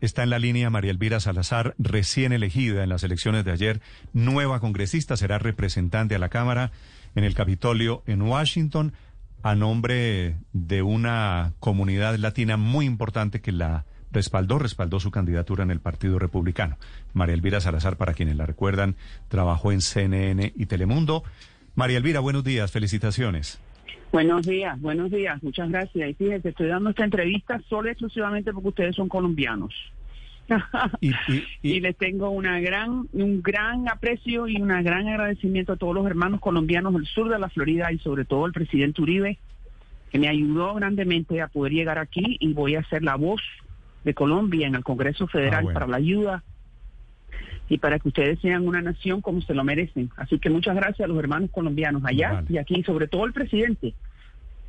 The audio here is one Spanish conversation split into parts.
Está en la línea María Elvira Salazar, recién elegida en las elecciones de ayer, nueva congresista, será representante a la Cámara en el Capitolio en Washington, a nombre de una comunidad latina muy importante que la respaldó, respaldó su candidatura en el Partido Republicano. María Elvira Salazar, para quienes la recuerdan, trabajó en CNN y Telemundo. María Elvira, buenos días, felicitaciones. Buenos días, buenos días, muchas gracias. Y fíjese, estoy dando esta entrevista solo y exclusivamente porque ustedes son colombianos. y, les tengo una gran, un gran aprecio y un gran agradecimiento a todos los hermanos colombianos del sur de la Florida y sobre todo al presidente Uribe, que me ayudó grandemente a poder llegar aquí y voy a ser la voz de Colombia en el Congreso Federal ah, para la ayuda y para que ustedes sean una nación como se lo merecen. Así que muchas gracias a los hermanos colombianos allá y aquí, sobre todo el presidente.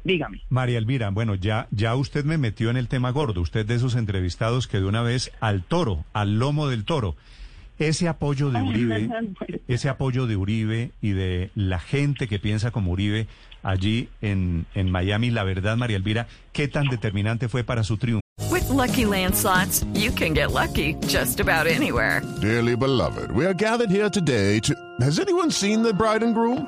Dígame. María Elvira, bueno, ya, ya usted me metió en el tema gordo, usted de esos entrevistados que de una vez al toro, al lomo del toro. Ese apoyo de Uribe, ese apoyo de Uribe y de la gente que piensa como Uribe allí en, en Miami, la verdad, María Elvira, ¿qué tan determinante fue para su triunfo? With lucky landslots, you can get lucky just about anywhere. Dearly beloved, we are gathered here today to. Has anyone seen the bride and groom?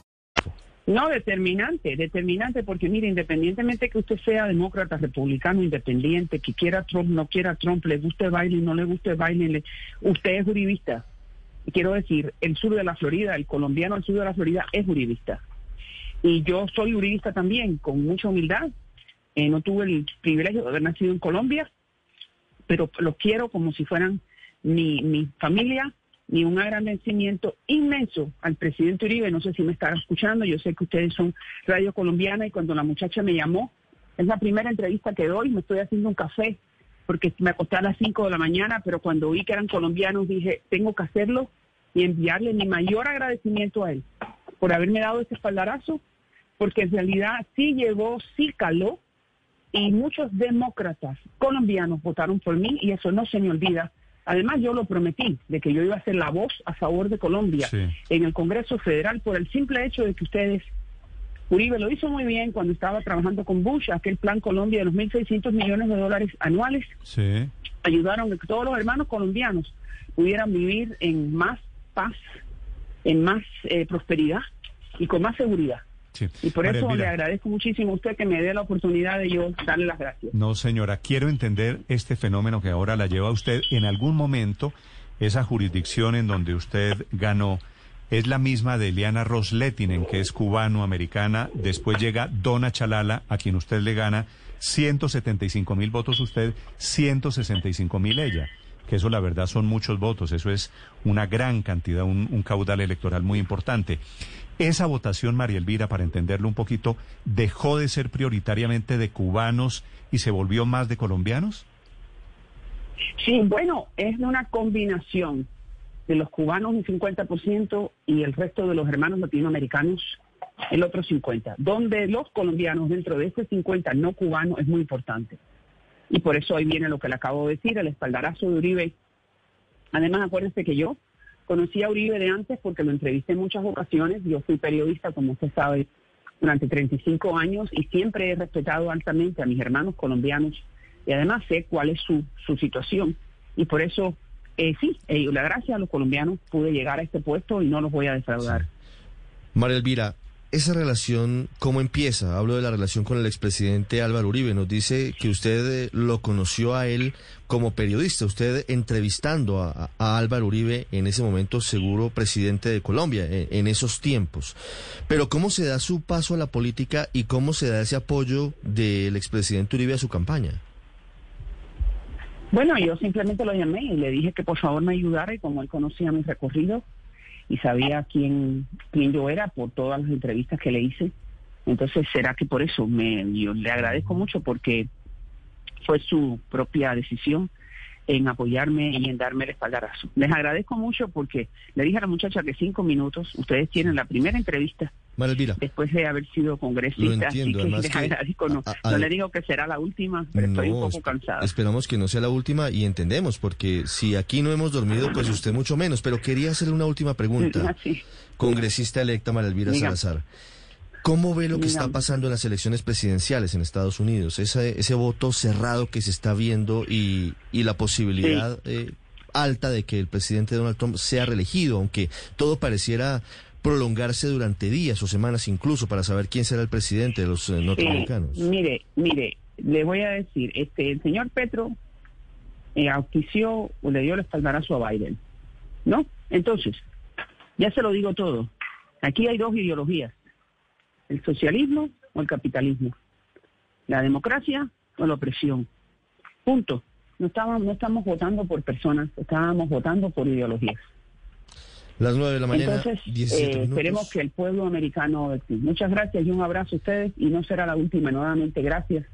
No, determinante, determinante, porque mire, independientemente que usted sea demócrata, republicano, independiente, que quiera Trump, no quiera Trump, le guste Biden, no le guste Biden, usted es juribista. Quiero decir, el sur de la Florida, el colombiano del sur de la Florida es juribista. Y yo soy jurista también, con mucha humildad. Eh, no tuve el privilegio de haber nacido en Colombia, pero lo quiero como si fueran mi, mi familia y un agradecimiento inmenso al presidente Uribe. No sé si me estará escuchando, yo sé que ustedes son radio colombiana y cuando la muchacha me llamó, es la primera entrevista que doy, me estoy haciendo un café porque me acosté a las 5 de la mañana, pero cuando vi que eran colombianos dije, tengo que hacerlo y enviarle mi mayor agradecimiento a él por haberme dado ese espaldarazo porque en realidad sí llegó, sí caló, y muchos demócratas colombianos votaron por mí, y eso no se me olvida. Además, yo lo prometí, de que yo iba a ser la voz a favor de Colombia en el Congreso Federal por el simple hecho de que ustedes, Uribe lo hizo muy bien cuando estaba trabajando con Bush, aquel plan Colombia de los 1.600 millones de dólares anuales, ayudaron a que todos los hermanos colombianos pudieran vivir en más paz, en más eh, prosperidad y con más seguridad. Y por eso le agradezco muchísimo a usted que me dé la oportunidad de yo darle las gracias. No, señora, quiero entender este fenómeno que ahora la lleva usted. En algún momento, esa jurisdicción en donde usted ganó es la misma de Eliana Rosletinen, que es cubano-americana. Después llega Donna Chalala, a quien usted le gana 175 mil votos usted, 165 mil ella que eso la verdad son muchos votos, eso es una gran cantidad, un, un caudal electoral muy importante. Esa votación, María Elvira, para entenderlo un poquito, dejó de ser prioritariamente de cubanos y se volvió más de colombianos? Sí, bueno, es una combinación de los cubanos un 50% y el resto de los hermanos latinoamericanos el otro 50%, donde los colombianos dentro de ese 50 no cubano es muy importante. Y por eso ahí viene lo que le acabo de decir, el espaldarazo de Uribe. Además, acuérdense que yo conocí a Uribe de antes porque lo entrevisté en muchas ocasiones. Yo fui periodista, como usted sabe, durante 35 años y siempre he respetado altamente a mis hermanos colombianos y además sé cuál es su, su situación. Y por eso, eh, sí, eh, la gracia a los colombianos pude llegar a este puesto y no los voy a defraudar. María Elvira, esa relación, ¿cómo empieza? Hablo de la relación con el expresidente Álvaro Uribe. Nos dice que usted eh, lo conoció a él como periodista, usted entrevistando a, Álvaro Uribe, en ese momento seguro presidente de Colombia, en, en, esos tiempos. Pero ¿cómo se da su paso a la política y cómo se da ese apoyo del expresidente Uribe a su campaña? Bueno, yo simplemente lo llamé y le dije que por favor me ayudara y como él conocía mi recorrido y sabía quién, quién yo era por todas las entrevistas que le hice, entonces será que por eso me, yo le agradezco mucho porque fue su propia decisión en apoyarme y en darme el espaldarazo. Les agradezco mucho porque le dije a la muchacha que cinco minutos, ustedes tienen la primera entrevista Marelvira. después de haber sido congresista, entiendo, así que que-. No, a- a- no le digo que será la última, pero estoy un poco cansada. Esperamos que no sea la última y entendemos, porque si aquí no hemos dormido, pues usted mucho menos. Pero quería hacerle una última pregunta. Sí. Congresista electa María Elvira Diga. Salazar. ¿Cómo ve lo que está pasando en las elecciones presidenciales en Estados Unidos? Ese, ese voto cerrado que se está viendo y, y la posibilidad eh, alta de que el presidente Donald Trump sea reelegido, aunque todo pareciera prolongarse durante días o semanas incluso para saber quién será el presidente de los eh, norteamericanos. mire, mire, le voy a decir, este, el señor Petro eh, auspició o le dio el espaldarazo a Biden, ¿no? Entonces, ya se lo digo todo. Aquí hay dos ideologías, el socialismo o el capitalismo, la democracia o la opresión. Punto. No estábamos, no estamos votando por personas, estábamos votando por ideologías. Las nueve de la mañana, Entonces, 17 eh, esperemos que el pueblo americano... Muchas gracias y un abrazo a ustedes y no será la última. Nuevamente, gracias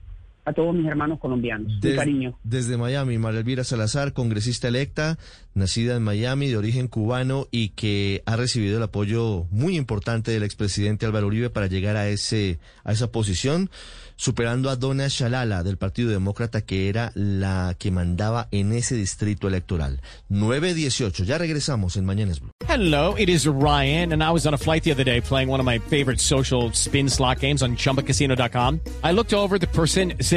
a todos mis hermanos colombianos. Un Des- cariño. Desde Miami, María Elvira Salazar, congresista electa, nacida en Miami, de origen cubano y que ha recibido el apoyo muy importante del expresidente Álvaro Uribe para llegar a ese a esa posición, superando a Donna Shalala del Partido Demócrata que era la que mandaba en ese distrito electoral. 918. Ya regresamos en Mañanas Blue. Hello, it is Ryan, and I was on a flight the other day playing one of my favorite social spin slot games on chumbacasino.com. I looked over the person sitting